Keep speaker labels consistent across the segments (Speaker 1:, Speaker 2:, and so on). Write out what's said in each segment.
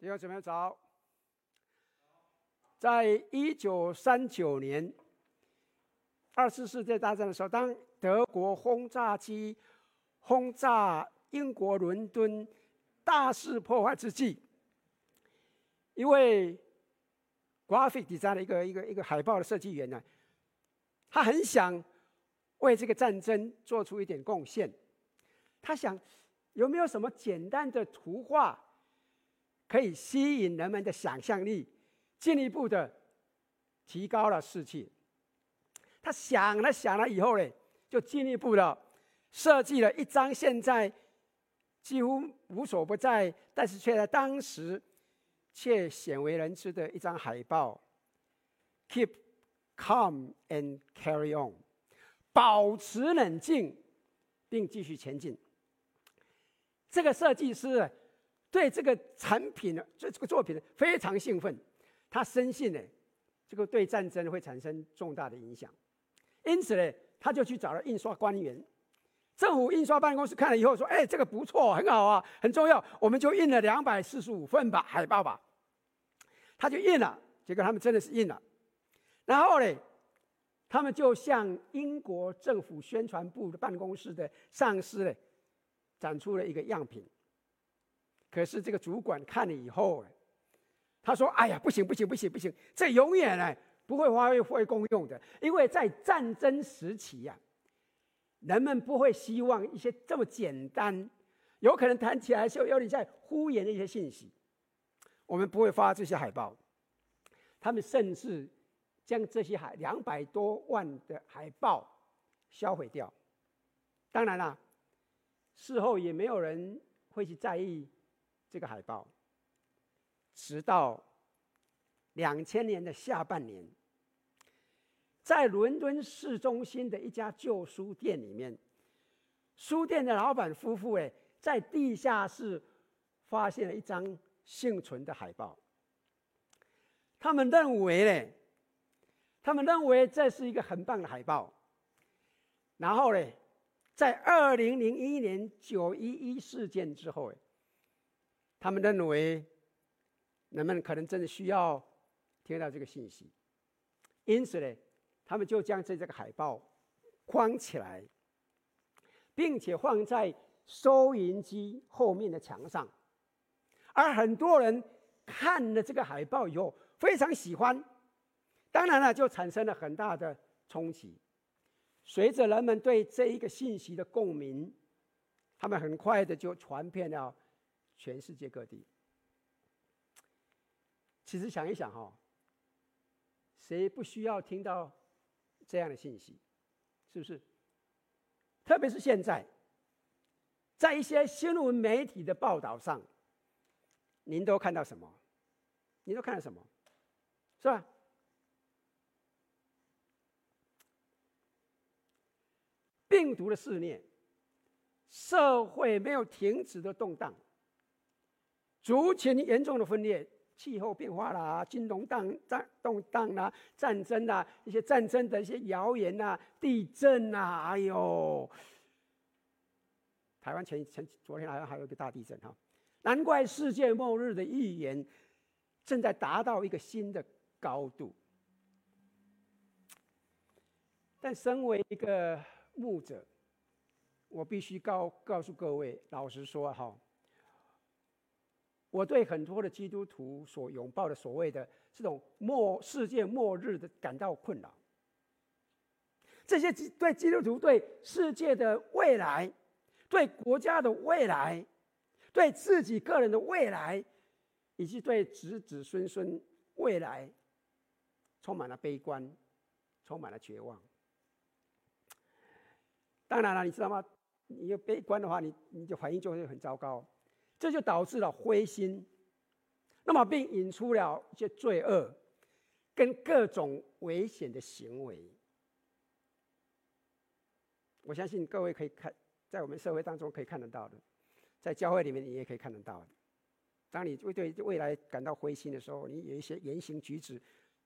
Speaker 1: 弟兄姊妹早。在一九三九年，二次世界大战的时候，当德国轰炸机轰炸英国伦敦，大肆破坏之际，一位 graphic design 的一个一个一个海报的设计员呢，他很想为这个战争做出一点贡献。他想，有没有什么简单的图画？可以吸引人们的想象力，进一步的提高了士气。他想了想了以后呢，就进一步的设计了一张现在几乎无所不在，但是却在当时却鲜为人知的一张海报：Keep calm and carry on，保持冷静并继续前进。这个设计师。对这个产品呢，这这个作品呢，非常兴奋。他深信呢，这个对战争会产生重大的影响，因此呢，他就去找了印刷官员。政府印刷办公室看了以后说：“哎，这个不错，很好啊，很重要，我们就印了两百四十五份吧，海报吧。”他就印了，结果他们真的是印了。然后呢，他们就向英国政府宣传部的办公室的上司呢，展出了一个样品。可是这个主管看了以后，他说：“哎呀，不行不行不行不行，这永远呢不会发挥功用的，因为在战争时期呀，人们不会希望一些这么简单，有可能谈起来就有点在敷衍的一些信息，我们不会发这些海报。他们甚至将这些海两百多万的海报销毁掉。当然啦，事后也没有人会去在意。”这个海报，直到两千年的下半年，在伦敦市中心的一家旧书店里面，书店的老板夫妇哎，在地下室发现了一张幸存的海报。他们认为呢，他们认为这是一个很棒的海报。然后呢，在二零零一年九一一事件之后，他们认为，人们可能真的需要听到这个信息，因此呢，他们就将这这个海报框起来，并且放在收银机后面的墙上。而很多人看了这个海报以后非常喜欢，当然了，就产生了很大的冲击。随着人们对这一个信息的共鸣，他们很快的就传遍了。全世界各地，其实想一想哈，谁不需要听到这样的信息？是不是？特别是现在，在一些新闻媒体的报道上，您都看到什么？您都看到什么？是吧？病毒的肆虐，社会没有停止的动荡。族群严重的分裂，气候变化啦，金融荡荡动荡啦，战争啦，一些战争的一些谣言呐，地震呐，哎呦，台湾前前昨天好像还有一个大地震哈，难怪世界末日的预言正在达到一个新的高度。但身为一个牧者，我必须告告诉各位，老实说哈。我对很多的基督徒所拥抱的所谓的这种末世界末日的感到困扰。这些对基督徒对世界的未来、对国家的未来、对自己个人的未来，以及对子子孙孙未来，充满了悲观，充满了绝望。当然了，你知道吗？你有悲观的话，你你的反应就会很糟糕。这就导致了灰心，那么并引出了一些罪恶，跟各种危险的行为。我相信各位可以看，在我们社会当中可以看得到的，在教会里面你也可以看得到的。当你会对未来感到灰心的时候，你有一些言行举止，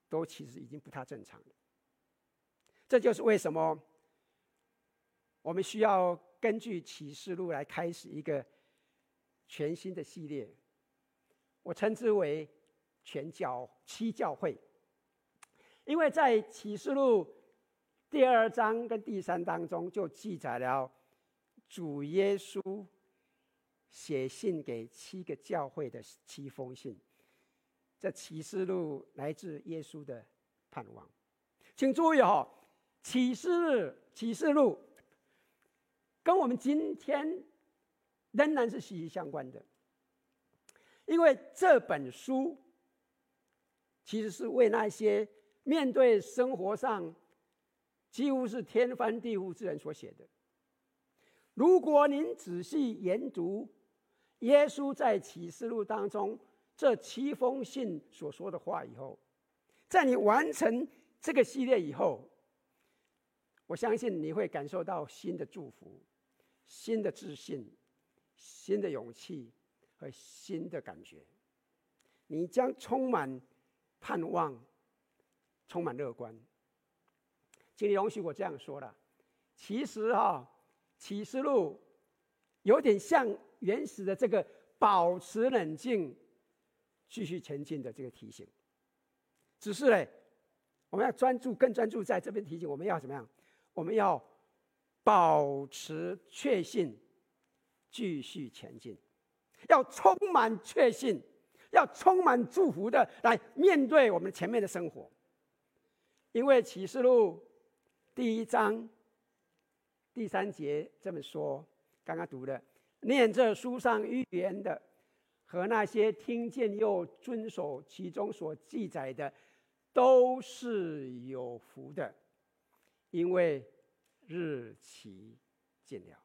Speaker 1: 都其实已经不太正常。这就是为什么我们需要根据启示录来开始一个。全新的系列，我称之为全教七教会，因为在启示录第二章跟第三章中就记载了主耶稣写信给七个教会的七封信。这启示录来自耶稣的盼望，请注意哈，启示启示录跟我们今天仍然是息息相关的。因为这本书其实是为那些面对生活上几乎是天翻地覆之人所写的。如果您仔细研读耶稣在启示录当中这七封信所说的话以后，在你完成这个系列以后，我相信你会感受到新的祝福、新的自信、新的勇气。和新的感觉，你将充满盼望，充满乐观。请你容许我这样说了，其实哈，《启示录》有点像原始的这个保持冷静、继续前进的这个提醒。只是呢，我们要专注，更专注在这边提醒我们要怎么样？我们要保持确信，继续前进。要充满确信，要充满祝福的来面对我们前面的生活。因为启示录第一章第三节这么说，刚刚读的，念这书上预言的和那些听见又遵守其中所记载的，都是有福的，因为日期近了。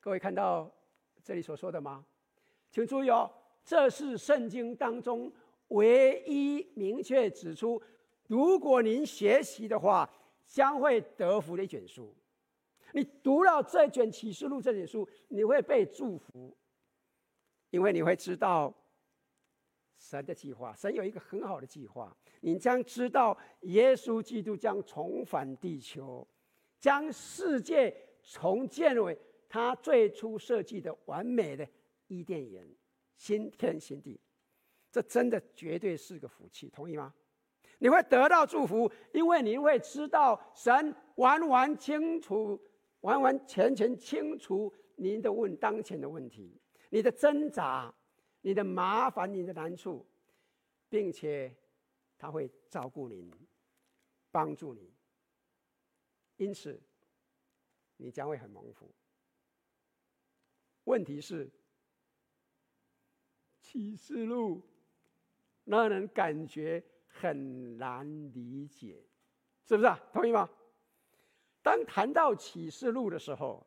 Speaker 1: 各位看到。这里所说的吗？请注意哦，这是圣经当中唯一明确指出，如果您学习的话，将会得福的一卷书。你读了这卷启示录这卷书，你会被祝福，因为你会知道神的计划。神有一个很好的计划，你将知道耶稣基督将重返地球，将世界重建为。他最初设计的完美的伊甸园，新天新地，这真的绝对是个福气，同意吗？你会得到祝福，因为你会知道神完完清楚、完完全全清楚您的问当前的问题、你的挣扎、你的麻烦、你的难处，并且他会照顾您、帮助你，因此你将会很蒙福。问题是，启示录让人感觉很难理解，是不是啊？同意吗？当谈到启示录的时候，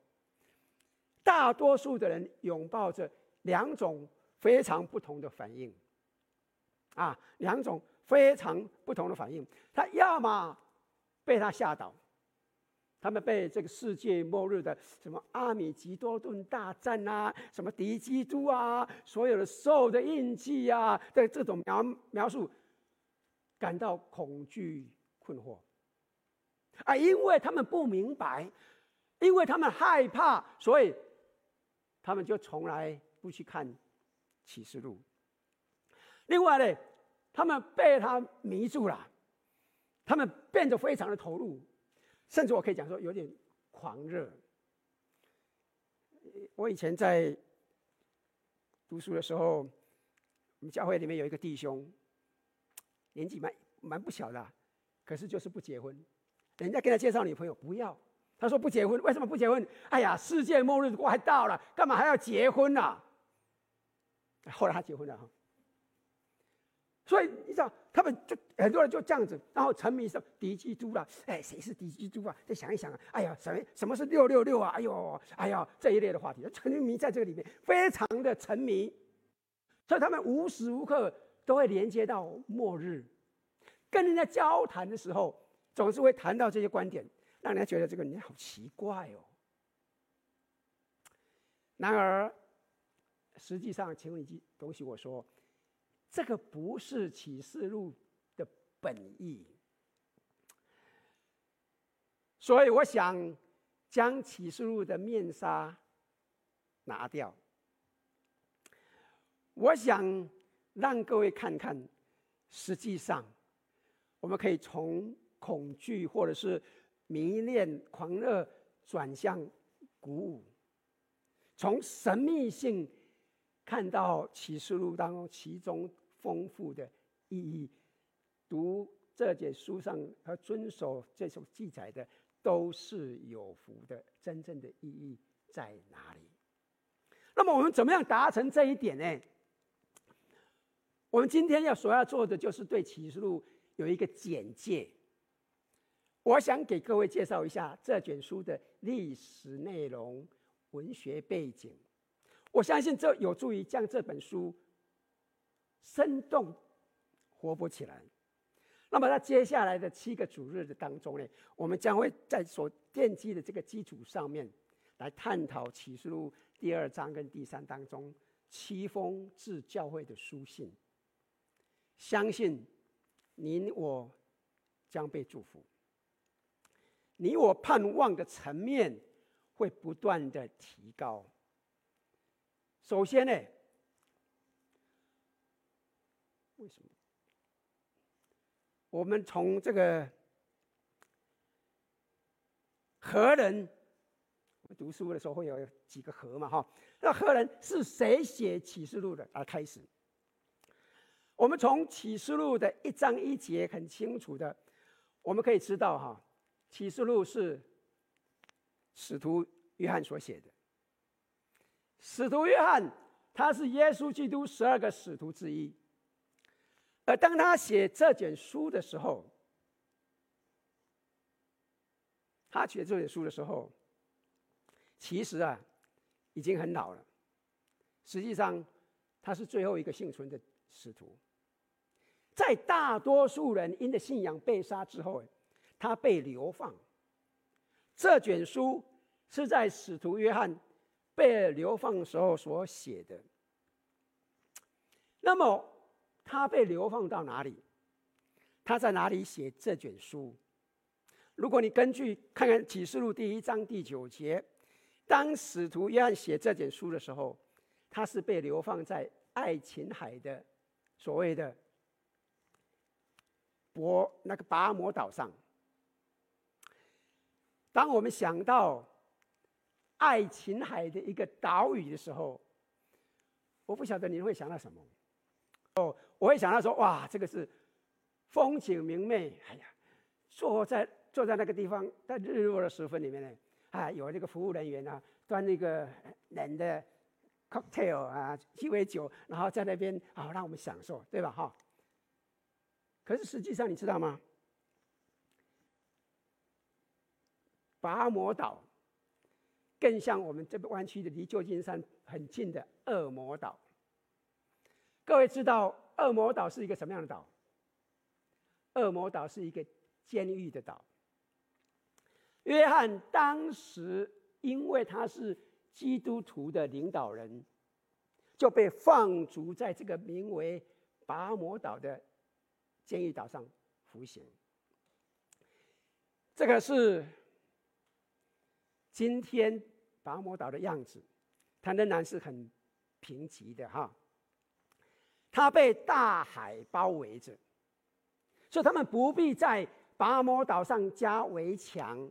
Speaker 1: 大多数的人拥抱着两种非常不同的反应，啊，两种非常不同的反应。他要么被他吓倒。他们被这个世界末日的什么阿米吉多顿大战啊，什么敌基督啊，所有的兽的印记啊的这种描描述，感到恐惧困惑，啊，因为他们不明白，因为他们害怕，所以他们就从来不去看启示录。另外呢，他们被他迷住了，他们变得非常的投入。甚至我可以讲说有点狂热。我以前在读书的时候，我们教会里面有一个弟兄，年纪蛮蛮不小的，可是就是不结婚。人家给他介绍女朋友，不要。他说不结婚，为什么不结婚？哎呀，世界末日快到了，干嘛还要结婚呢？啊？后来他结婚了哈。所以你知道，他们就很多人就这样子，然后沉迷上敌基督了。哎，谁是敌基督啊？再想一想啊，哎呀，什么什么是六六六啊？哎呦，哎呀，这一类的话题，沉迷在这个里面，非常的沉迷。所以他们无时无刻都会连接到末日，跟人家交谈的时候，总是会谈到这些观点，让人家觉得这个人好奇怪哦。然而，实际上，请问你东西我说。这个不是启示录的本意，所以我想将启示录的面纱拿掉。我想让各位看看，实际上，我们可以从恐惧或者是迷恋、狂热转向鼓舞，从神秘性看到启示录当中其中丰富的意义。读这卷书上和遵守这首记载的，都是有福的。真正的意义在哪里？那么我们怎么样达成这一点呢？我们今天要所要做的，就是对启示录有一个简介。我想给各位介绍一下这卷书的历史内容、文学背景。我相信这有助于将这本书生动活泼起来。那么在接下来的七个主日的当中呢，我们将会在所奠基的这个基础上面，来探讨启示录第二章跟第三当中七封致教会的书信。相信你我将被祝福，你我盼望的层面会不断的提高。首先呢，为什么？我们从这个何人，我们读书的时候会有几个何嘛哈？那何人是谁写启示录的而开始？我们从启示录的一章一节很清楚的，我们可以知道哈，启示录是使徒约翰所写的。使徒约翰他是耶稣基督十二个使徒之一。而当他写这卷书的时候，他写这卷书的时候，其实啊，已经很老了。实际上，他是最后一个幸存的使徒。在大多数人因的信仰被杀之后，他被流放。这卷书是在使徒约翰被流放的时候所写的。那么，他被流放到哪里？他在哪里写这卷书？如果你根据看看启示录第一章第九节，当使徒约翰写这卷书的时候，他是被流放在爱琴海的所谓的博那个拔摩岛上。当我们想到爱琴海的一个岛屿的时候，我不晓得你会想到什么？我会想到说，哇，这个是风景明媚。哎呀，坐在坐在那个地方，在日落的时分里面呢，啊，有这个服务人员啊，端那个冷的 cocktail 啊，鸡尾酒，然后在那边啊，让我们享受，对吧？哈。可是实际上，你知道吗？拔摩岛更像我们这个湾区的离旧金山很近的恶魔岛。各位知道？恶魔岛是一个什么样的岛？恶魔岛是一个监狱的岛。约翰当时因为他是基督徒的领导人，就被放逐在这个名为拔摩岛的监狱岛上服刑。这个是今天拔摩岛的样子，它仍然是很贫瘠的哈。他被大海包围着，所以他们不必在拔摩岛上加围墙。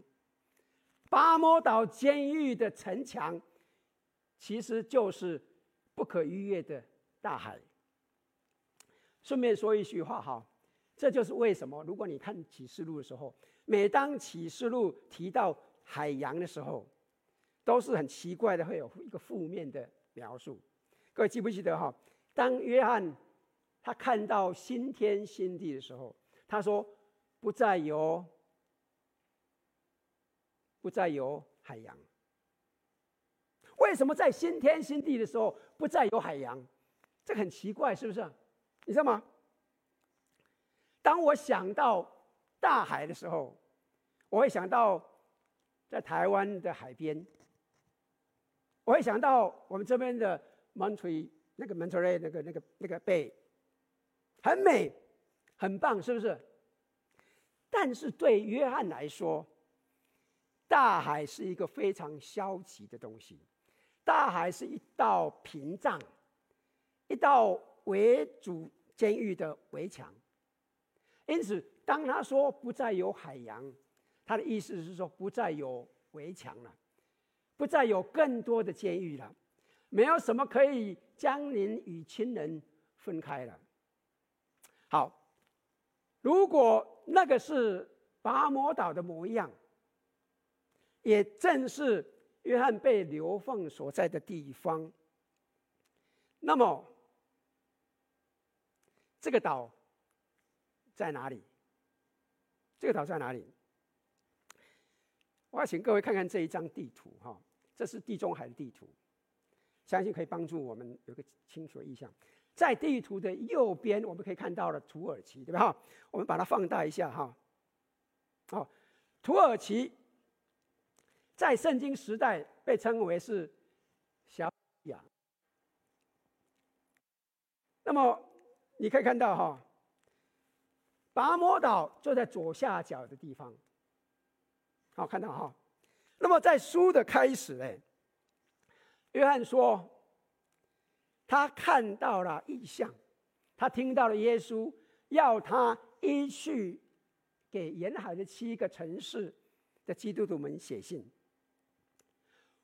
Speaker 1: 拔摩岛监狱的城墙，其实就是不可逾越的大海。顺便说一句话哈，这就是为什么，如果你看启示录的时候，每当启示录提到海洋的时候，都是很奇怪的，会有一个负面的描述。各位记不记得哈？当约翰他看到新天新地的时候，他说：“不再有，不再有海洋。为什么在新天新地的时候不再有海洋？这很奇怪，是不是？你知道吗？当我想到大海的时候，我会想到在台湾的海边，我会想到我们这边的 Monterey。”那个蒙特雷那个那个那个背很美，很棒，是不是？但是对约翰来说，大海是一个非常消极的东西。大海是一道屏障，一道围住监狱的围墙。因此，当他说不再有海洋，他的意思是说不再有围墙了，不再有更多的监狱了，没有什么可以将您与亲人分开了。好，如果那个是拔摩岛的模样，也正是约翰被流放所在的地方，那么这个岛在哪里？这个岛在哪里？我要请各位看看这一张地图哈，这是地中海的地图，相信可以帮助我们有个清楚的印象。在地图的右边，我们可以看到了土耳其，对吧？我们把它放大一下哈。哦，土耳其在圣经时代被称为是小亚。那么你可以看到哈，拔摩岛就在左下角的地方。好，看到哈。那么在书的开始呢，约翰说。他看到了异象，他听到了耶稣要他依序给沿海的七个城市的基督徒们写信。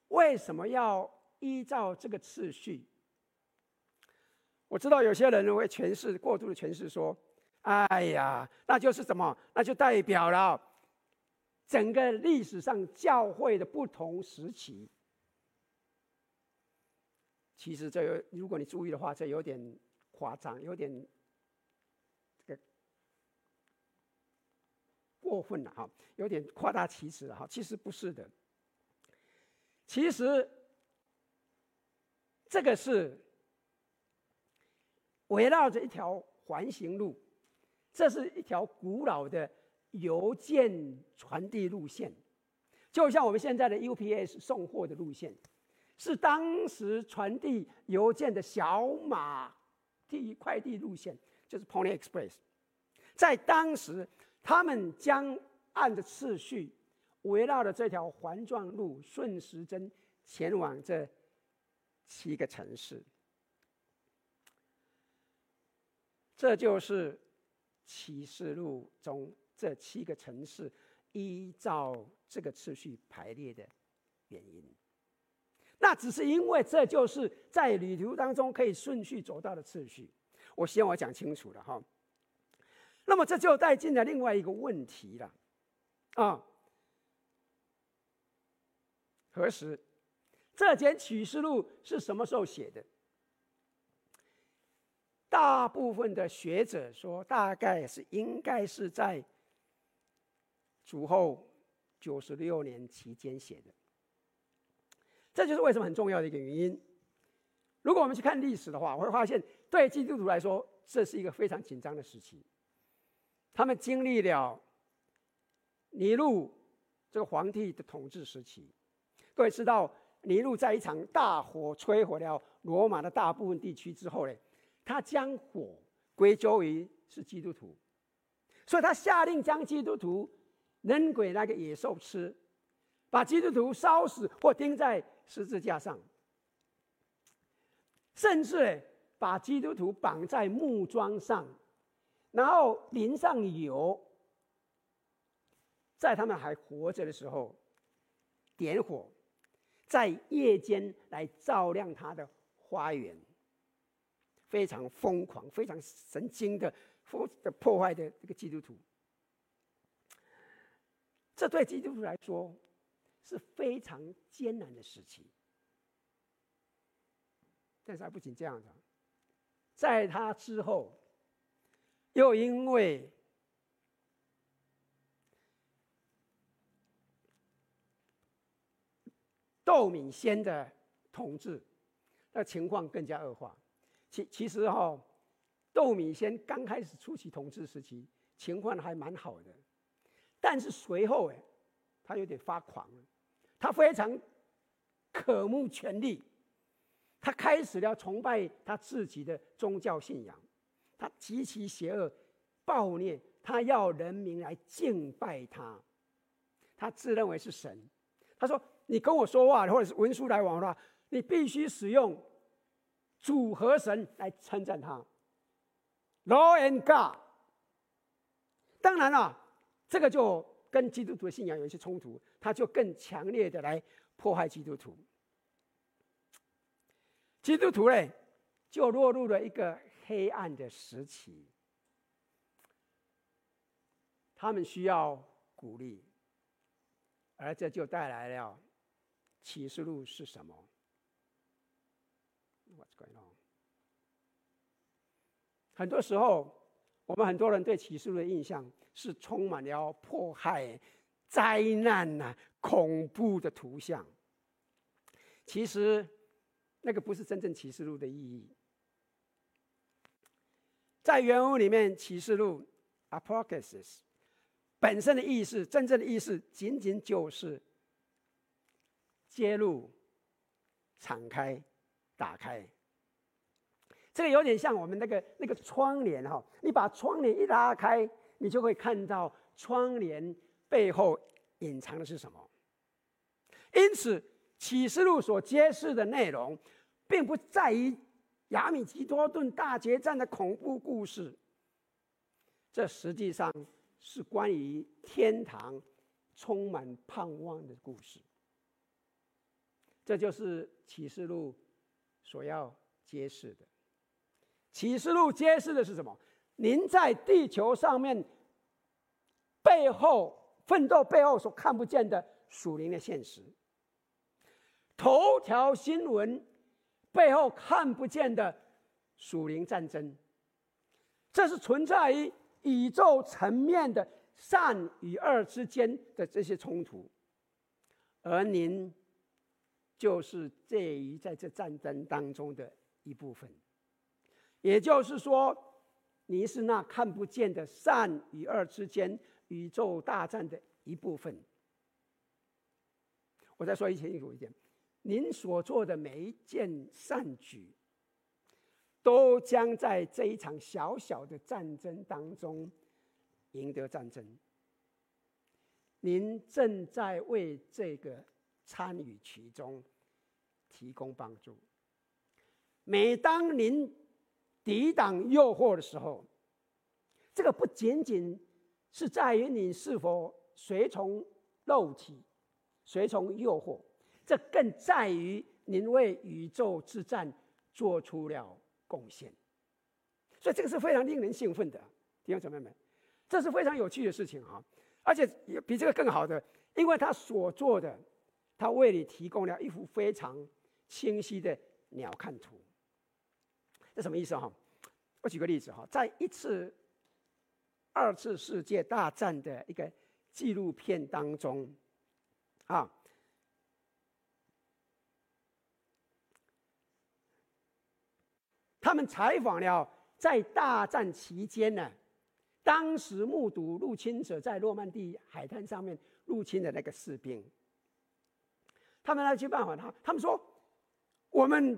Speaker 1: 为什么要依照这个次序？我知道有些人会诠释过度的诠释说：“哎呀，那就是什么？那就代表了整个历史上教会的不同时期。”其实这有，如果你注意的话，这有点夸张，有点这个过分了哈，有点夸大其词了哈。其实不是的，其实这个是围绕着一条环形路，这是一条古老的邮件传递路线，就像我们现在的 UPS 送货的路线。是当时传递邮件的小马递快递路线，就是 Pony Express。在当时，他们将按着次序，围绕着这条环状路，顺时针前往这七个城市。这就是启示录中这七个城市依照这个次序排列的原因。那只是因为这就是在旅途当中可以顺序走到的次序。我希望我讲清楚了哈。那么这就带进了另外一个问题了，啊，何时？这卷启示录是什么时候写的？大部分的学者说，大概是应该是在主后九十六年期间写的。这就是为什么很重要的一个原因。如果我们去看历史的话，我会发现，对基督徒来说，这是一个非常紧张的时期。他们经历了尼禄这个皇帝的统治时期。各位知道，尼禄在一场大火摧毁了罗马的大部分地区之后呢，他将火归咎于是基督徒，所以他下令将基督徒扔给那个野兽吃，把基督徒烧死或钉在。十字架上，甚至把基督徒绑在木桩上，然后淋上油，在他们还活着的时候，点火，在夜间来照亮他的花园，非常疯狂、非常神经的、的破坏的这个基督徒，这对基督徒来说。是非常艰难的时期，但是还不仅这样子，在他之后，又因为窦敏先的统治，那情况更加恶化。其其实哈、哦，窦敏先刚开始初期统治时期，情况还蛮好的，但是随后哎，他有点发狂了。他非常渴慕权力，他开始了崇拜他自己的宗教信仰，他极其邪恶、暴虐，他要人民来敬拜他，他自认为是神。他说：“你跟我说话，或者是文书来往的话，你必须使用主和神来称赞他，law and God。当然了，这个就跟基督徒的信仰有一些冲突，他就更强烈的来破坏基督徒。基督徒呢，就落入了一个黑暗的时期，他们需要鼓励，而这就带来了启示录是什么？What's going on？很多时候，我们很多人对启示录的印象是充满了迫害、灾难呐、恐怖的图像。其实，那个不是真正启示录的意义。在原文里面，启示录 （Apocalypse） 本身的意思，真正的意思，仅仅就是揭露、敞开、打开。这个有点像我们那个那个窗帘哈，你把窗帘一拉开，你就会看到窗帘背后隐藏的是什么。因此，启示录所揭示的内容，并不在于。亚米吉多顿大决战的恐怖故事，这实际上是关于天堂充满盼望的故事。这就是启示录所要揭示的。启示录揭示的是什么？您在地球上面背后奋斗背后所看不见的属灵的现实。头条新闻。背后看不见的属灵战争，这是存在于宇宙层面的善与恶之间的这些冲突，而您就是介于在这战争当中的一部分。也就是说，你是那看不见的善与恶之间宇宙大战的一部分。我再说一清楚一点。您所做的每一件善举，都将在这一场小小的战争当中赢得战争。您正在为这个参与其中提供帮助。每当您抵挡诱惑的时候，这个不仅仅是在于你是否随从肉体、随从诱惑。这更在于您为宇宙之战做出了贡献，所以这个是非常令人兴奋的，弟兄姊妹们，这是非常有趣的事情哈，而且比这个更好的，因为他所做的，他为你提供了一幅非常清晰的鸟瞰图。这什么意思哈？我举个例子哈，在一次二次世界大战的一个纪录片当中，啊。他们采访了在大战期间呢，当时目睹入侵者在诺曼底海滩上面入侵的那个士兵。他们来去拜访他，他们说：“我们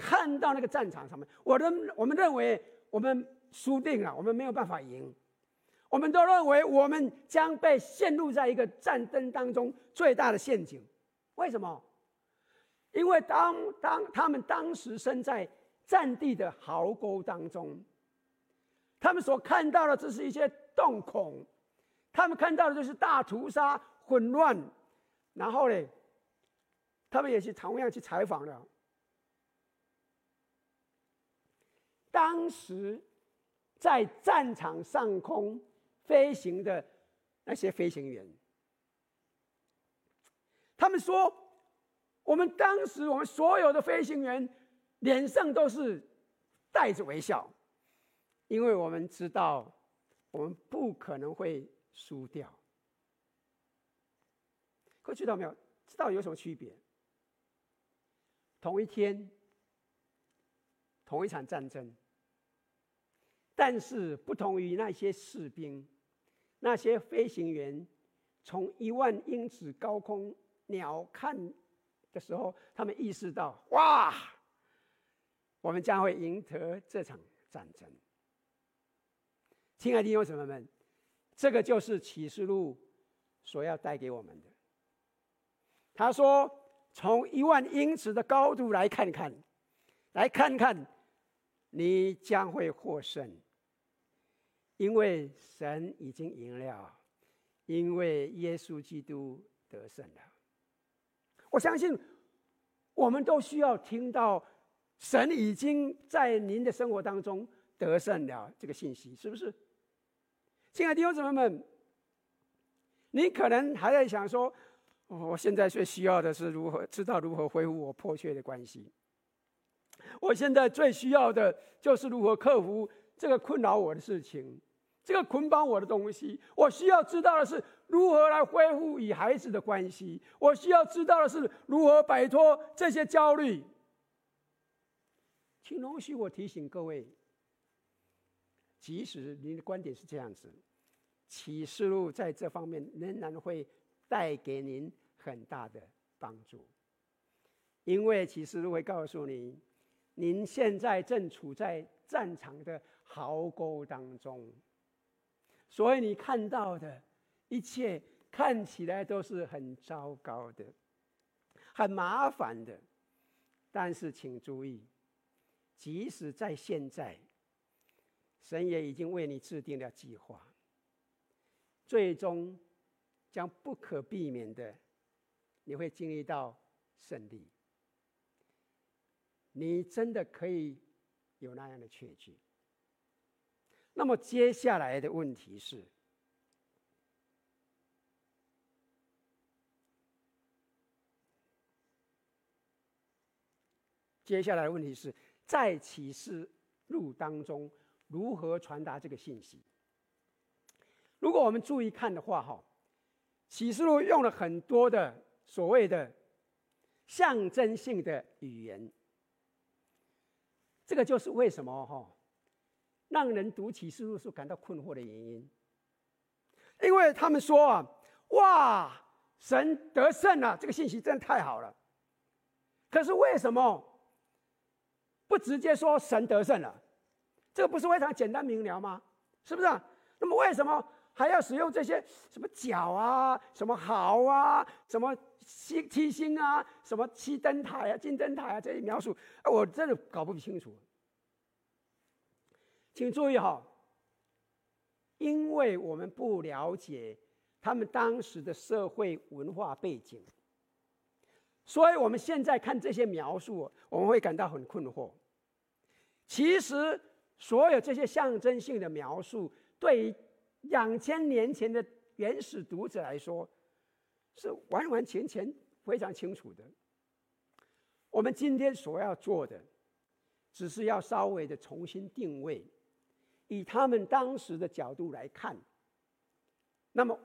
Speaker 1: 看到那个战场上面，我认我们认为我们输定了，我们没有办法赢。我们都认为我们将被陷入在一个战争当中最大的陷阱。为什么？因为当当他们当时身在。”战地的壕沟当中，他们所看到的，这是一些洞孔，他们看到的就是大屠杀、混乱。然后呢，他们也是同样去采访了当时在战场上空飞行的那些飞行员。他们说，我们当时我们所有的飞行员。脸上都是带着微笑，因为我们知道我们不可能会输掉。各位知道没有？知道有什么区别？同一天，同一场战争，但是不同于那些士兵，那些飞行员，从一万英尺高空鸟瞰的时候，他们意识到：哇！我们将会赢得这场战争，亲爱的弟兄姊妹们，这个就是启示录所要带给我们的。他说：“从一万英尺的高度来看看，来看看，你将会获胜，因为神已经赢了，因为耶稣基督得胜了。我相信，我们都需要听到神已经在您的生活当中得胜了这个信息，是不是？亲爱的弟兄姊妹们，你可能还在想说，我现在最需要的是如何知道如何恢复我破碎的关系。我现在最需要的就是如何克服这个困扰我的事情，这个捆绑我的东西。我需要知道的是如何来恢复与孩子的关系。我需要知道的是如何摆脱这些焦虑。请容许我提醒各位，即使您的观点是这样子，启示录在这方面仍然会带给您很大的帮助，因为启示录会告诉你。您现在正处在战场的壕沟当中，所以你看到的一切看起来都是很糟糕的、很麻烦的。但是请注意，即使在现在，神也已经为你制定了计划，最终将不可避免的，你会经历到胜利。你真的可以有那样的确据？那么接下来的问题是：接下来的问题是在启示录当中如何传达这个信息？如果我们注意看的话，哈，启示录用了很多的所谓的象征性的语言。这个就是为什么哈，让人读启示录时感到困惑的原因。因为他们说啊，哇，神得胜了，这个信息真的太好了。可是为什么不直接说神得胜了？这个不是非常简单明了吗？是不是？那么为什么还要使用这些什么角啊、什么壕啊、什么七七星啊、什么七灯台啊、金灯台啊这些描述？我真的搞不清楚。请注意哈，因为我们不了解他们当时的社会文化背景，所以我们现在看这些描述，我们会感到很困惑。其实，所有这些象征性的描述，对于两千年前的原始读者来说，是完完全全非常清楚的。我们今天所要做的，只是要稍微的重新定位。以他们当时的角度来看，那么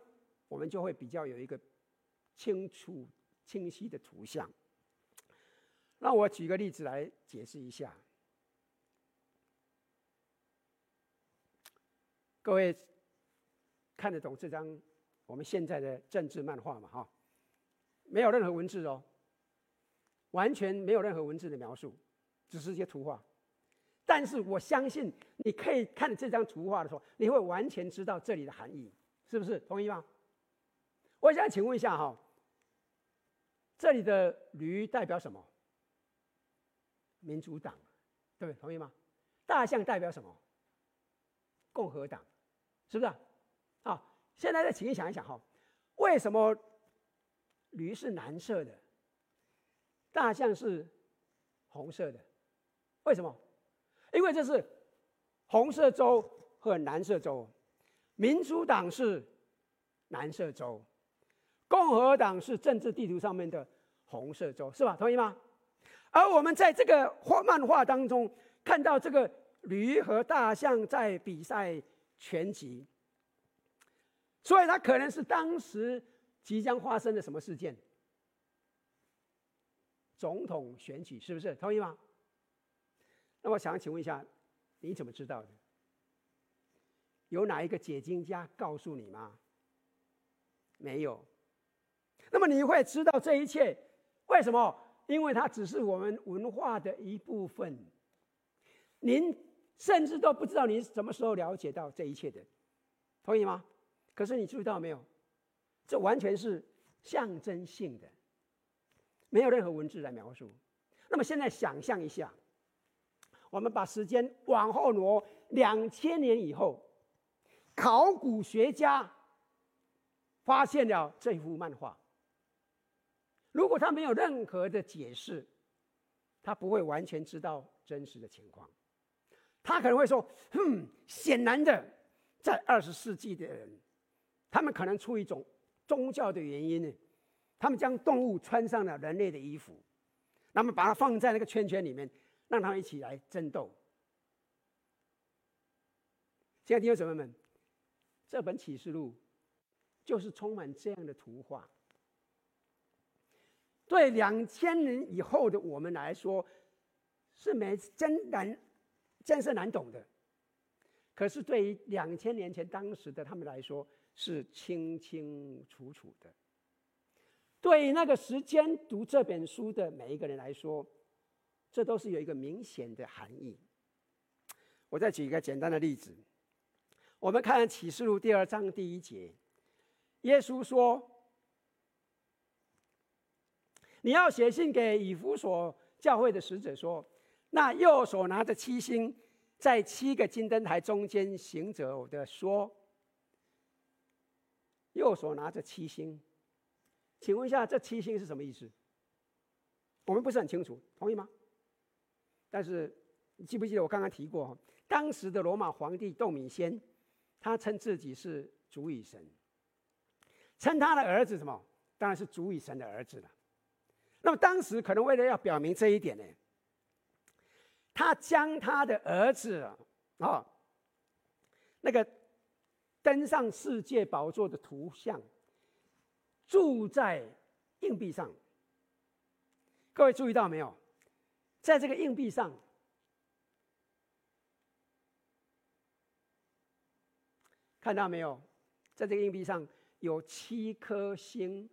Speaker 1: 我们就会比较有一个清楚、清晰的图像。让我举个例子来解释一下。各位看得懂这张我们现在的政治漫画吗？哈，没有任何文字哦，完全没有任何文字的描述，只是一些图画。但是我相信，你可以看这张图画的时候，你会完全知道这里的含义，是不是？同意吗？我想请问一下哈，这里的驴代表什么？民主党，对不对？同意吗？大象代表什么？共和党，是不是？啊，现在再请你想一想哈，为什么驴是蓝色的，大象是红色的？为什么？因为这是红色州和蓝色州，民主党是蓝色州，共和党是政治地图上面的红色州，是吧？同意吗？而我们在这个画漫画当中看到这个驴和大象在比赛拳击，所以它可能是当时即将发生的什么事件？总统选举，是不是？同意吗？那我想请问一下，你怎么知道的？有哪一个解经家告诉你吗？没有。那么你会知道这一切，为什么？因为它只是我们文化的一部分。您甚至都不知道你什么时候了解到这一切的，同意吗？可是你注意到没有？这完全是象征性的，没有任何文字来描述。那么现在想象一下。我们把时间往后挪两千年以后，考古学家发现了这幅漫画。如果他没有任何的解释，他不会完全知道真实的情况。他可能会说：“哼，显然的，在二十世纪的人，他们可能出于一种宗教的原因呢，他们将动物穿上了人类的衣服，那么把它放在那个圈圈里面，让他们一起来争斗。”亲爱的弟兄姊妹们，这本启示录就是充满这样的图画。对两千年以后的我们来说，是没真难，真是难懂的。可是对于两千年前当时的他们来说，是清清楚楚的。对于那个时间读这本书的每一个人来说，这都是有一个明显的含义。我再举一个简单的例子，我们看启示录第二章第一节，耶稣说。你要写信给以弗所教会的使者说：那右手拿着七星，在七个金灯台中间行走的说。右手拿着七星，请问一下，这七星是什么意思？我们不是很清楚，同意吗？但是你记不记得我刚刚提过，当时的罗马皇帝窦米先，他称自己是主与神，称他的儿子什么？当然是主与神的儿子了。那么当时可能为了要表明这一点呢，他将他的儿子啊，那个登上世界宝座的图像，铸在硬币上。各位注意到没有？在这个硬币上，看到没有？在这个硬币上有七颗星。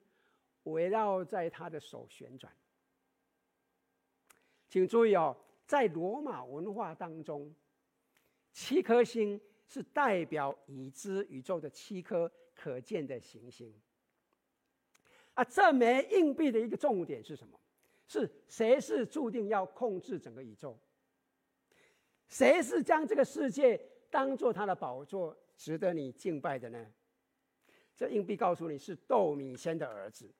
Speaker 1: 围绕在他的手旋转，请注意哦，在罗马文化当中，七颗星是代表已知宇宙的七颗可见的行星。啊，这枚硬币的一个重点是什么？是谁是注定要控制整个宇宙？谁是将这个世界当做他的宝座，值得你敬拜的呢？这硬币告诉你是窦米先的儿子。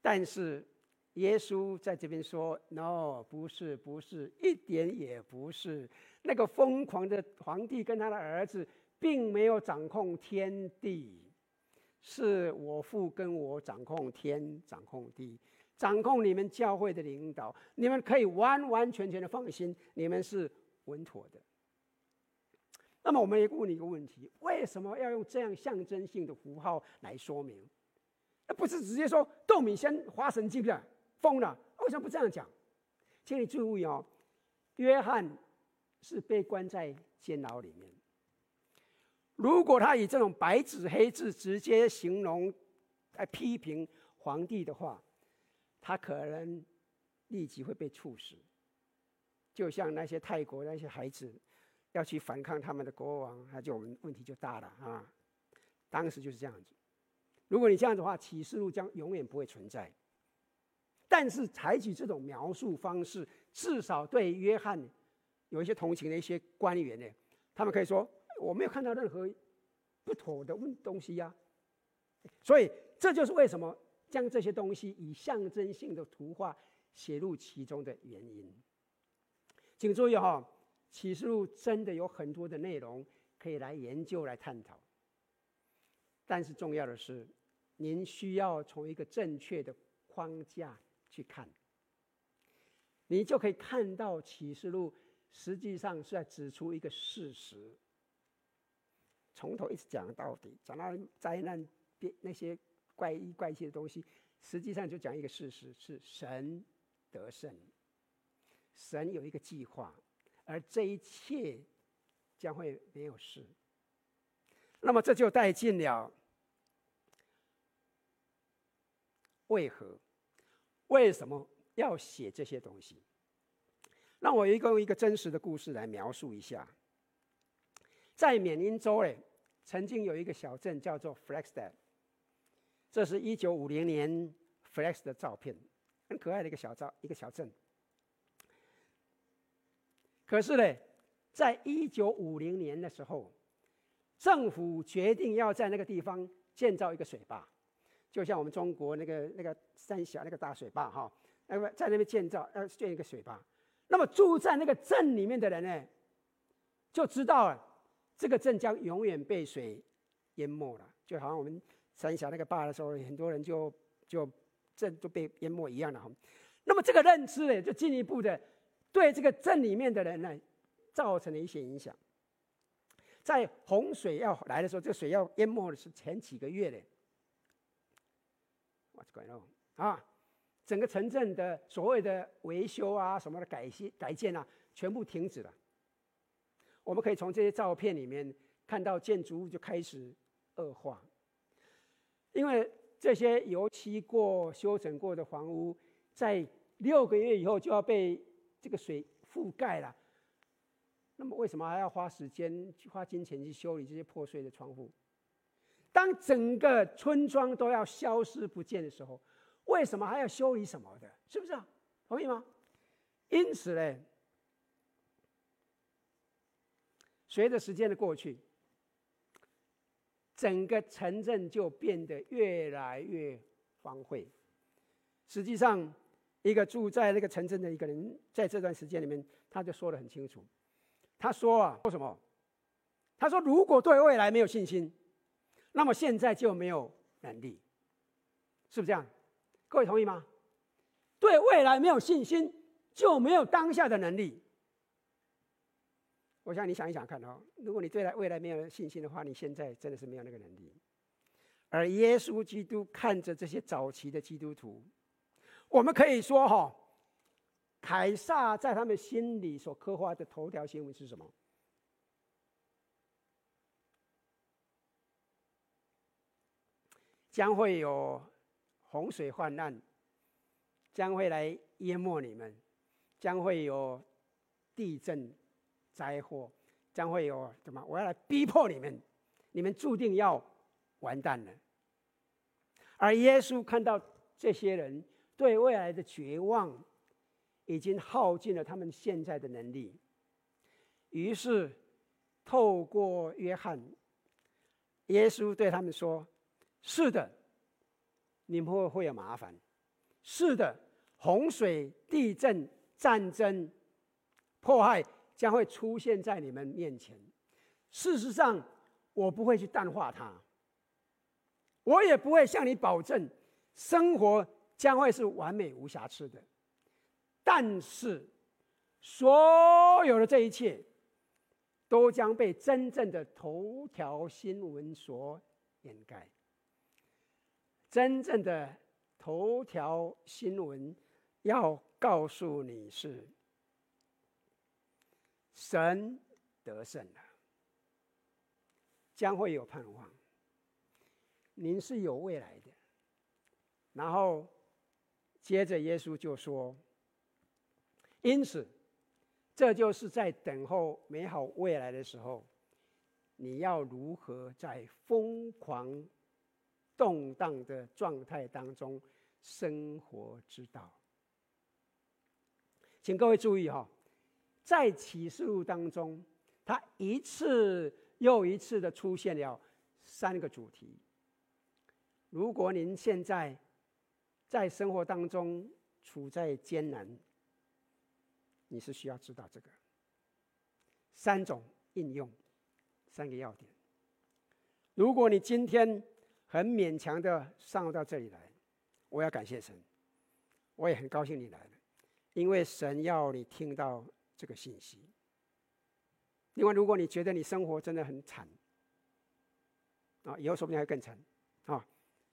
Speaker 1: 但是，耶稣在这边说：“No，不是，不是，一点也不是。那个疯狂的皇帝跟他的儿子，并没有掌控天地，是我父跟我掌控天，掌控地，掌控你们教会的领导。你们可以完完全全的放心，你们是稳妥的。那么，我们也问你一个问题：为什么要用这样象征性的符号来说明？”不是直接说窦米先发神经了，疯了？为什么不这样讲？请你注意哦，约翰是被关在监牢里面。如果他以这种白纸黑字直接形容来批评皇帝的话，他可能立即会被处死。就像那些泰国那些孩子要去反抗他们的国王，那就我们问题就大了啊！当时就是这样子。如果你这样子的话，启示录将永远不会存在。但是采取这种描述方式，至少对约翰有一些同情的一些官员呢，他们可以说我没有看到任何不妥的问东西呀、所以这就是为什么将这些东西以象征性的图画写入其中的原因。请注意哈、哦，启示录真的有很多的内容可以来研究来探讨。但是重要的是。您需要从一个正确的框架去看，你就可以看到启示录实际上是在指出一个事实。从头一直讲到底，讲到灾难变、那些怪异怪气的东西，实际上就讲一个事实：是神得胜，神有一个计划，而这一切将会没有事。那么这就带进了。为何？为什么要写这些东西？让我一个用一个真实的故事来描述一下。在缅因州诶，曾经有一个小镇叫做 Flagstaff，这是一九五零年 Flex 的照片，很可爱的一个小照，一个小镇。可是呢，在一九五零年的时候，政府决定要在那个地方建造一个水坝，就像我们中国那个那个三峡那个大水坝哈，那么在那边建造要建一个水坝。那么住在那个镇里面的人呢，就知道了这个镇将永远被水淹没了，就好像我们三峡那个坝的时候，很多人就就镇都被淹没一样的哈。那么这个认知呢，就进一步的。对这个镇里面的人呢，造成了一些影响。在洪水要来的时候，这个水要淹没的是前几个月的。What's going on？啊，整个城镇的所谓的维修啊、什么的改新改建啊，全部停止了。我们可以从这些照片里面看到建筑物就开始恶化，因为这些油漆过、修整过的房屋，在六个月以后就要被。这个水覆盖了，那么为什么还要花时间、花金钱去修理这些破碎的窗户？当整个村庄都要消失不见的时候，为什么还要修理什么的？是不是啊？同意吗？因此呢，随着时间的过去，整个城镇就变得越来越荒废。实际上，一个住在那个城镇的一个人，在这段时间里面，他就说得很清楚。他说啊，说什么？他说，如果对未来没有信心，那么现在就没有能力，是不是这样？各位同意吗？对未来没有信心，就没有当下的能力。我想你想一想看哦，如果你对来未来没有信心的话，你现在真的是没有那个能力。而耶稣基督看着这些早期的基督徒。我们可以说，哈，凯撒在他们心里所刻画的头条新闻是什么？将会有洪水泛滥，将会来淹没你们，将会有地震灾祸，将会有什么？我要来逼迫你们，你们注定要完蛋了。而耶稣看到这些人。对未来的绝望，已经耗尽了他们现在的能力。于是，透过约翰，耶稣对他们说：“是的，你们会会有麻烦。是的，洪水、地震、战争、迫害将会出现在你们面前。事实上，我不会去淡化它，我也不会向你保证生活。”将会是完美无瑕疵的，但是所有的这一切都将被真正的头条新闻所掩盖。真正的头条新闻要告诉你是神得胜了，将会有盼望，您是有未来的，然后。接着，耶稣就说：“因此，这就是在等候美好未来的时候，你要如何在疯狂、动荡的状态当中生活之道。”请各位注意哈，在启示录当中，他一次又一次的出现了三个主题。如果您现在，在生活当中处在艰难，你是需要知道这个三种应用，三个要点。如果你今天很勉强的上到这里来，我要感谢神，我也很高兴你来了，因为神要你听到这个信息。另外，如果你觉得你生活真的很惨，啊，以后说不定还更惨，啊，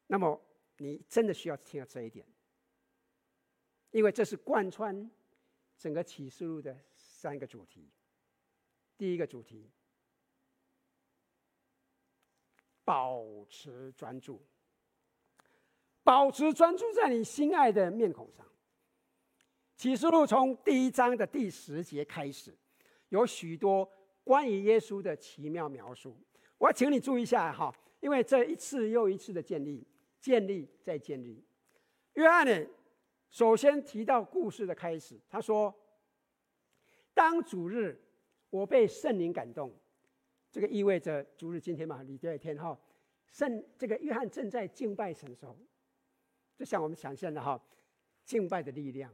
Speaker 1: 那么。你真的需要听到这一点，因为这是贯穿整个启示录的三个主题。第一个主题，保持专注，保持专注在你心爱的面孔上。启示录从第一章的第十节开始，有许多关于耶稣的奇妙描述。我要请你注意一下哈，因为这一次又一次的建立。建立再建立。约翰呢，首先提到故事的开始，他说：“当主日，我被圣灵感动，这个意味着主日今天嘛，礼拜天哈，圣这个约翰正在敬拜神的时候，就像我们想象的哈，敬拜的力量。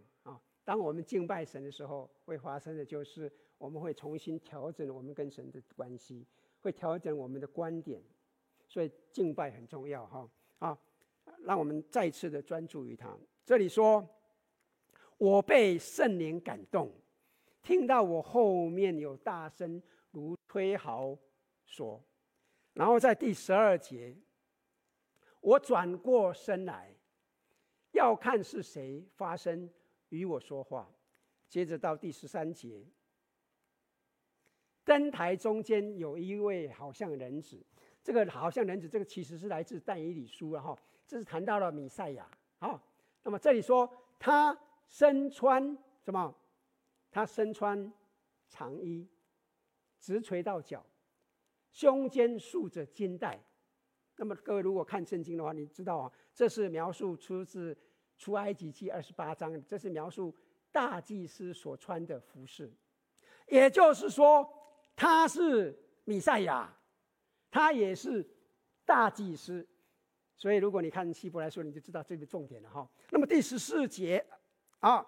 Speaker 1: 当我们敬拜神的时候，会发生的就是我们会重新调整我们跟神的关系，会调整我们的观点，所以敬拜很重要哈啊，让我们再次的专注于他。这里说，我被圣灵感动。听到我后面有大声如吹号说，然后在第十二节，我转过身来，要看是谁发声与我说话。接着到第十三节，灯台中间有一位好像人子，这个好像人子，这个其实是来自但以理书了哈，这是谈到了米赛亚。好，那么这里说他身穿什么？他身穿长衣，直垂到脚，胸间束着金带。那么各位如果看圣经的话，你知道啊，这是描述出自出埃及记二十八章，这是描述大祭司所穿的服饰。也就是说，他是米赛亚，他也是大祭司。所以如果你看希伯来书，你就知道这个重点了哈。那么第十四节啊，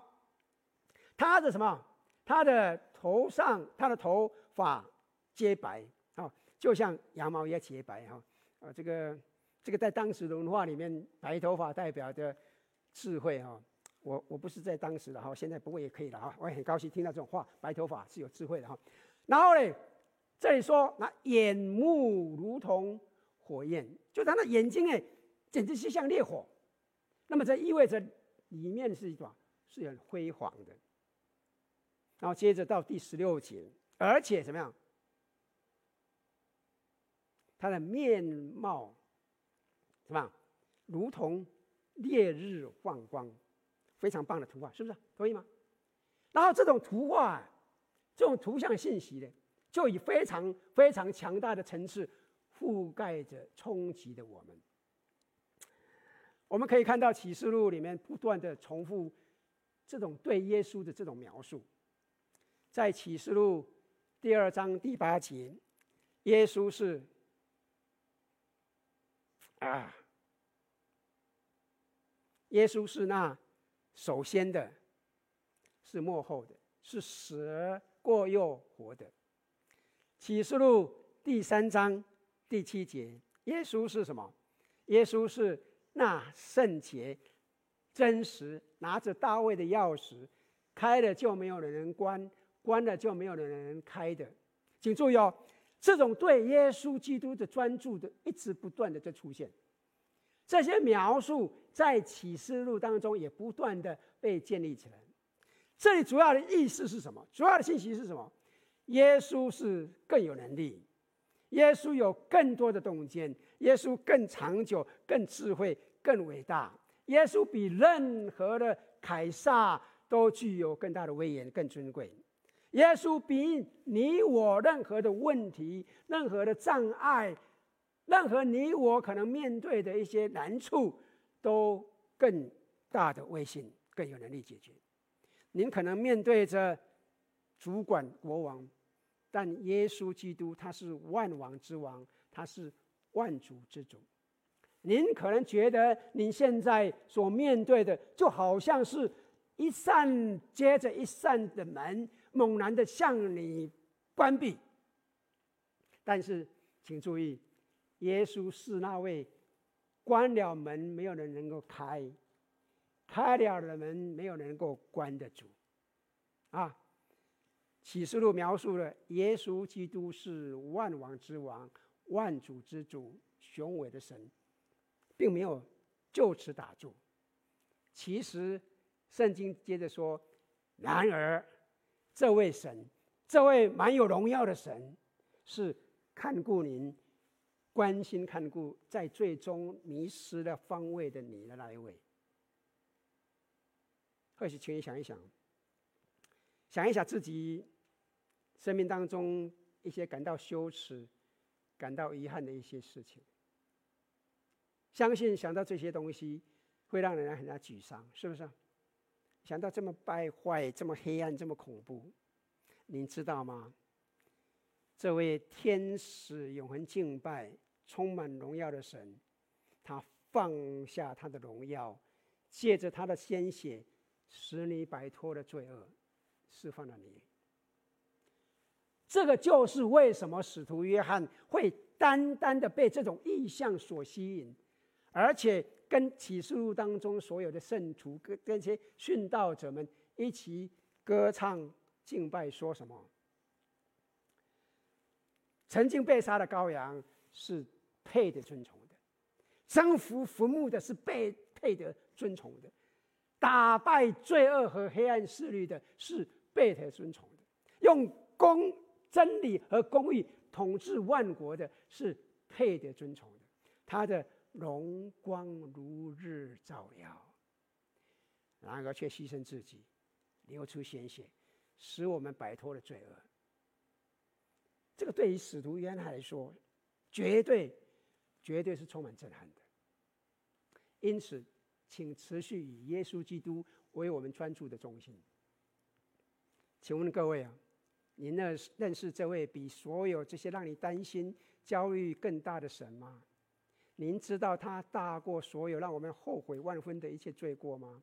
Speaker 1: 他的什么？他的头上，他的头发洁白啊，就像羊毛一样洁白哈啊。这个这个在当时的文化里面，白头发代表着智慧哈。我我不是在当时的哈，现在不过也可以了哈。我也很高兴听到这种话，白头发是有智慧的哈。然后呢，这里说那眼目如同火焰，就他的眼睛哎，简直是像烈火。那么这意味着里面是一种是很辉煌的。然后接着到第十六节，而且怎么样？他的面貌什么？如同烈日放光，非常棒的图画，是不是？同意吗？然后这种图画，这种图像信息呢，就以非常非常强大的层次覆盖着、冲击着我们。我们可以看到启示录里面不断的重复这种对耶稣的这种描述。在启示录第二章第八节，耶稣是啊，耶稣是那首先的，是幕后的，是死而过又活的。启示录第三章第七节，耶稣是什么？耶稣是那圣洁、真实，拿着大卫的钥匙，开了就没有人能关。关了就没有人能开的，请注意哦，这种对耶稣基督的专注的，一直不断的在出现。这些描述在启示录当中也不断的被建立起来。这里主要的意思是什么？主要的信息是什么？耶稣是更有能力，耶稣有更多的洞见，耶稣更长久、更智慧、更伟大。耶稣比任何的凯撒都具有更大的威严、更尊贵。耶稣比你我任何的问题、任何的障碍、任何你我可能面对的一些难处，都更大的威信，更有能力解决。您可能面对着主管国王，但耶稣基督他是万王之王，他是万主之主。您可能觉得您现在所面对的，就好像是一扇接着一扇的门。猛然的向你关闭，但是请注意，耶稣是那位关了门没有人能够开，开了的门没有人能够关的主。啊，启示录描述了耶稣基督是万王之王、万主之主、雄伟的神，并没有就此打住。其实圣经接着说，然而。这位神，这位蛮有荣耀的神，是看顾您、关心看顾在最终迷失了方位的你的那一位。或许请你想一想，想一想自己生命当中一些感到羞耻、感到遗憾的一些事情。相信想到这些东西，会让人很加沮丧，是不是？想到这么败坏、这么黑暗、这么恐怖，您知道吗？这位天使永恒敬拜、充满荣耀的神，他放下他的荣耀，借着他的鲜血，使你摆脱了罪恶，释放了你。这个就是为什么使徒约翰会单单的被这种意象所吸引，而且跟启示录当中所有的圣徒跟跟这些殉道者们一起歌唱敬拜，说什么？曾经被杀的羔羊是配得尊崇的，征服坟墓的是被配得尊崇的，打败罪恶和黑暗势力的是被得尊崇的，用公。真理和公义统治万国的是配得尊崇的，他的荣光如日照耀，然而却牺牲自己，流出鲜血，使我们摆脱了罪恶。这个对于使徒约翰来说，绝对、绝对是充满震撼的。因此，请持续以耶稣基督为我们专注的中心。请问各位啊？您认识认识这位比所有这些让你担心、焦虑更大的神吗？您知道他大过所有让我们后悔万分的一切罪过吗？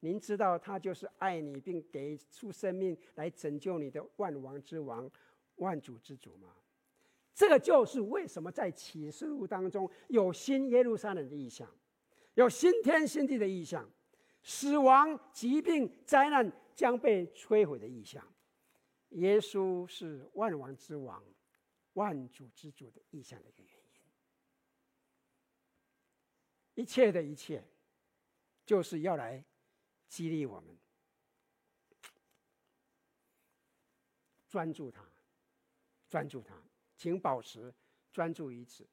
Speaker 1: 您知道他就是爱你并给出生命来拯救你的万王之王、万主之主吗？这个就是为什么在启示录当中有新耶路撒冷的意象，有新天新地的意象，死亡、疾病、灾难将被摧毁的意象。耶稣是万王之王、万主之主的意象的一个原因。一切的一切，就是要来激励我们专注他，专注他，请保持专注于此。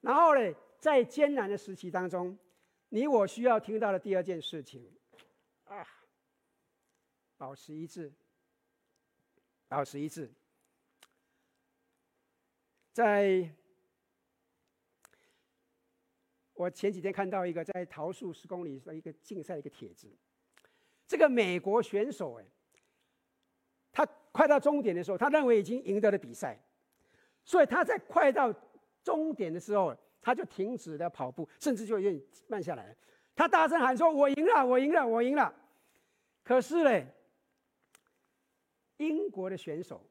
Speaker 1: 然后呢，在艰难的时期当中，你我需要听到的第二件事情啊，保持一致。保持一致。在我前几天看到一个在桃树十公里的一个竞赛的一个帖子，这个美国选手哎，他快到终点的时候，他认为已经赢得了比赛，所以他在快到终点的时候，他就停止了跑步，甚至就有点慢下来了。他大声喊说：“我赢了，我赢了，我赢了！”可是呢，英国的选手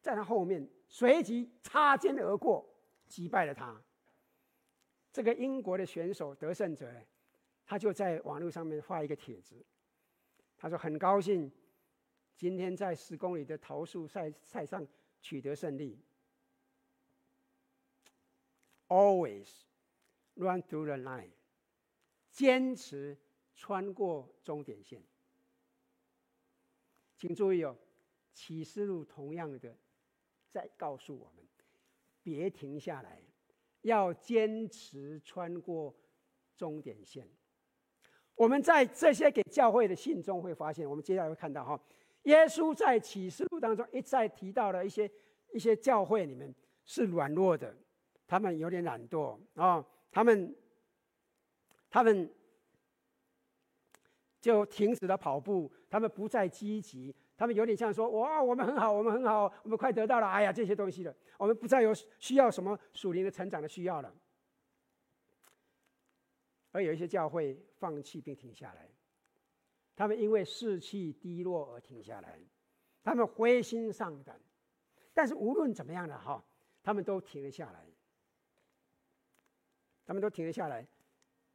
Speaker 1: 在他后面随即擦肩而过，击败了他。这个英国的选手得胜者，他就在网络上面发一个帖子，他说：“很高兴今天在十公里的桃树赛赛上取得胜利。Always run through the line，坚持穿过终点线。”请注意哦，启示录同样的在告诉我们，别停下来，要坚持穿过终点线。我们在这些给教会的信中会发现，我们接下来会看到哈，耶稣在启示录当中一再提到了一些一些教会里面是软弱的，他们有点懒惰啊，他们他们。就停止了跑步，他们不再积极，他们有点像说：“哇，我们很好，我们很好，我们快得到了。”哎呀，这些东西了，我们不再有需要什么属灵的成长的需要了。而有一些教会放弃并停下来，他们因为士气低落而停下来，他们灰心丧胆。但是无论怎么样的哈，他们都停了下来，他们都停了下来。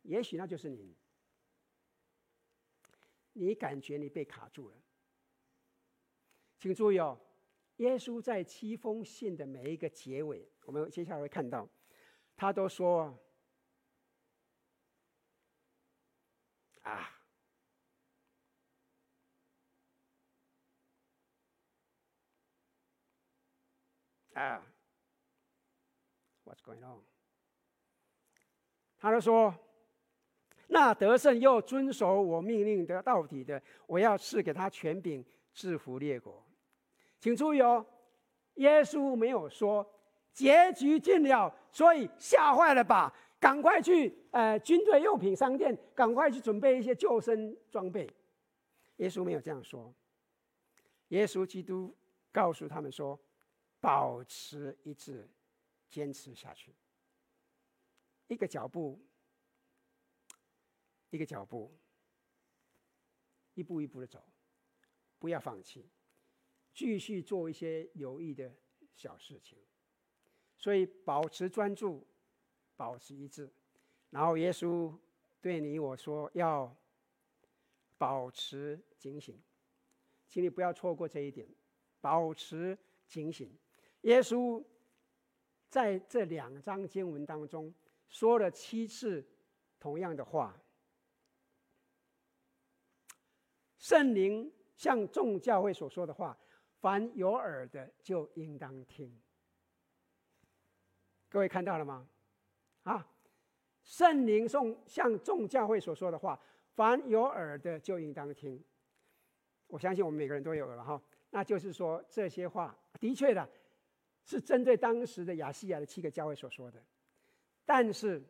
Speaker 1: 也许那就是你。你感觉你被卡住了，请注意哦，耶稣在七封信的每一个结尾，我们接下来会看到，他都说啊啊，What's going on？他就说。那得胜又遵守我命令的到底的，我要赐给他权柄制服列国。请注意哦，耶稣没有说结局近了，所以吓坏了吧？赶快去呃军队用品商店，赶快去准备一些救生装备。耶稣没有这样说。耶稣基督告诉他们说：“保持一致，坚持下去。一个脚步，一个脚步，一步一步的走，不要放弃，继续做一些有益的小事情。所以，保持专注，保持一致。然后，耶稣对你我说：要保持警醒。”请你不要错过这一点，保持警醒。耶稣在这两章经文当中说了七次同样的话。圣灵向众教会所说的话，凡有耳的就应当听。各位看到了吗？啊，圣灵送向众教会所说的话，凡有耳的就应当听。我相信我们每个人都有了哈，那就是说这些话的确的，是针对当时的亚细亚的七个教会所说的。但是，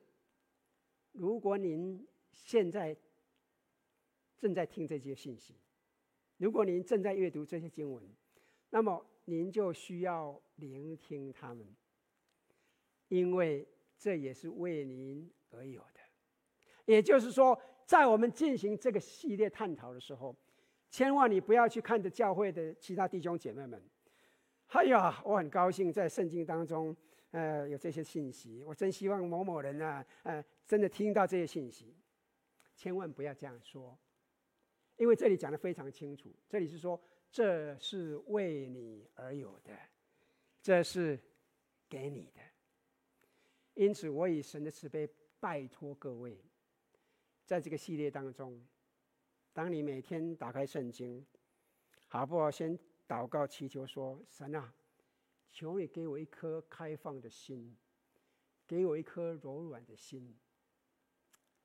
Speaker 1: 如果您现在正在听这些信息，如果您正在阅读这些经文，那么您就需要聆听他们，因为这也是为您而有的。也就是说，在我们进行这个系列探讨的时候，千万你不要去看着教会的其他弟兄姐妹们，哎呀，我很高兴在圣经当中，呃，有这些信息。我真希望某某人啊，呃，真的听到这些信息。千万不要这样说，因为这里讲的非常清楚，这里是说这是为你而有的，这是给你的。因此，我以神的慈悲拜托各位，在这个系列当中。当你每天打开圣经，好不好？先祷告祈求说：“神啊，求你给我一颗开放的心，给我一颗柔软的心，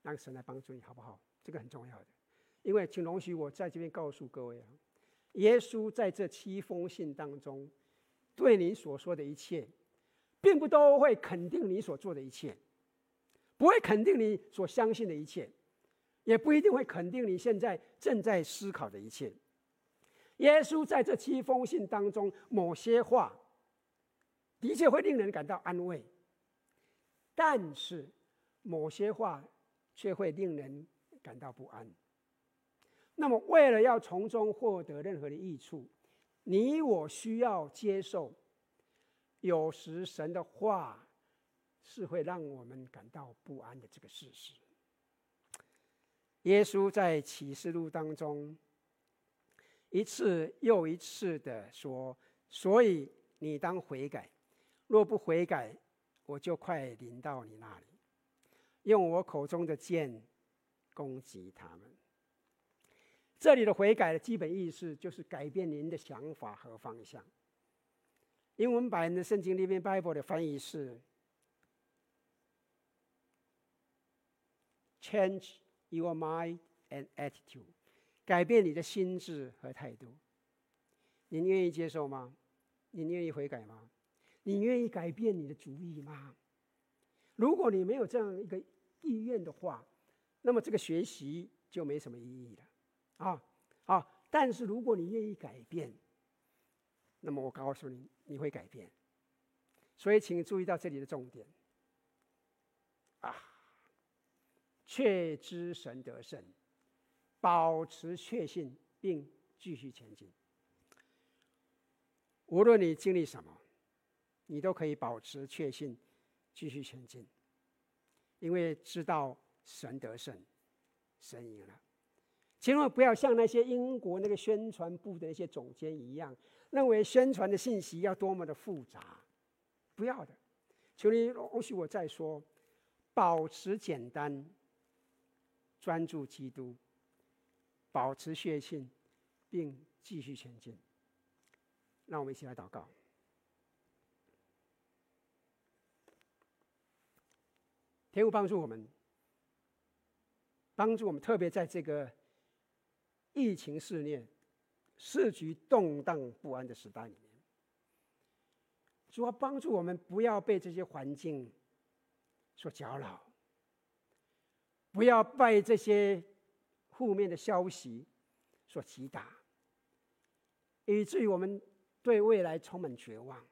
Speaker 1: 让神来帮助你，好不好？”这个很重要的，因为请容许我在这边告诉各位啊，耶稣在这七封信当中，对你所说的一切，并不都会肯定你所做的一切，不会肯定你所相信的一切。也不一定会肯定你现在正在思考的一切。耶稣在这七封信当中，某些话的确会令人感到安慰，但是某些话却会令人感到不安。那么，为了要从中获得任何的益处，你我需要接受，有时神的话是会让我们感到不安的这个事实。耶稣在启示录当中一次又一次的说：“所以你当悔改，若不悔改，我就快临到你那里，用我口中的剑攻击他们。”这里的悔改的基本意思就是改变您的想法和方向。英文版的圣经里面 Bible 的翻译是 “change”。Your mind and attitude，改变你的心智和态度。您愿意接受吗？您愿意悔改吗？你愿意改变你的主意吗？如果你没有这样一个意愿的话，那么这个学习就没什么意义了。啊啊！但是如果你愿意改变，那么我告诉你，你会改变。所以，请注意到这里的重点。啊。确知神得胜，保持确信，并继续前进。无论你经历什么，你都可以保持确信，继续前进，因为知道神得胜，神赢了。千万不要像那些英国那个宣传部的那些总监一样，认为宣传的信息要多么的复杂。不要的，求你容许我再说，保持简单。专注基督，保持血性，并继续前进。让我们一起来祷告。天父帮助我们，帮助我们，特别在这个疫情肆虐、世局动荡不安的时代里面，主要帮助我们不要被这些环境所搅扰。不要被这些负面的消息所击打，以至于我们对未来充满绝望，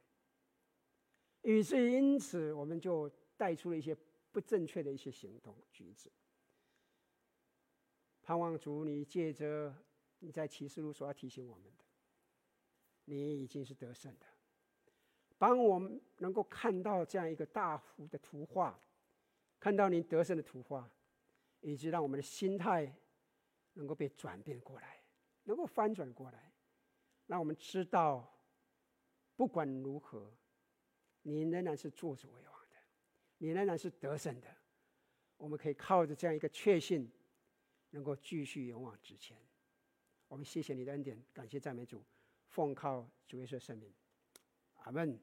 Speaker 1: 以至于因此我们就带出了一些不正确的一些行动举止。盼望主，你借着你在启示录所要提醒我们的，你已经是得胜的，帮我们能够看到这样一个大幅的图画，看到你得胜的图画，以及让我们的心态能够被转变过来，能够翻转过来，让我们知道，不管如何，你仍然是坐着为王的，你仍然是得胜的，我们可以靠着这样一个确信。能够继续勇往直前，我们谢谢你的恩典，感谢赞美主，奉靠主耶稣圣名，阿门。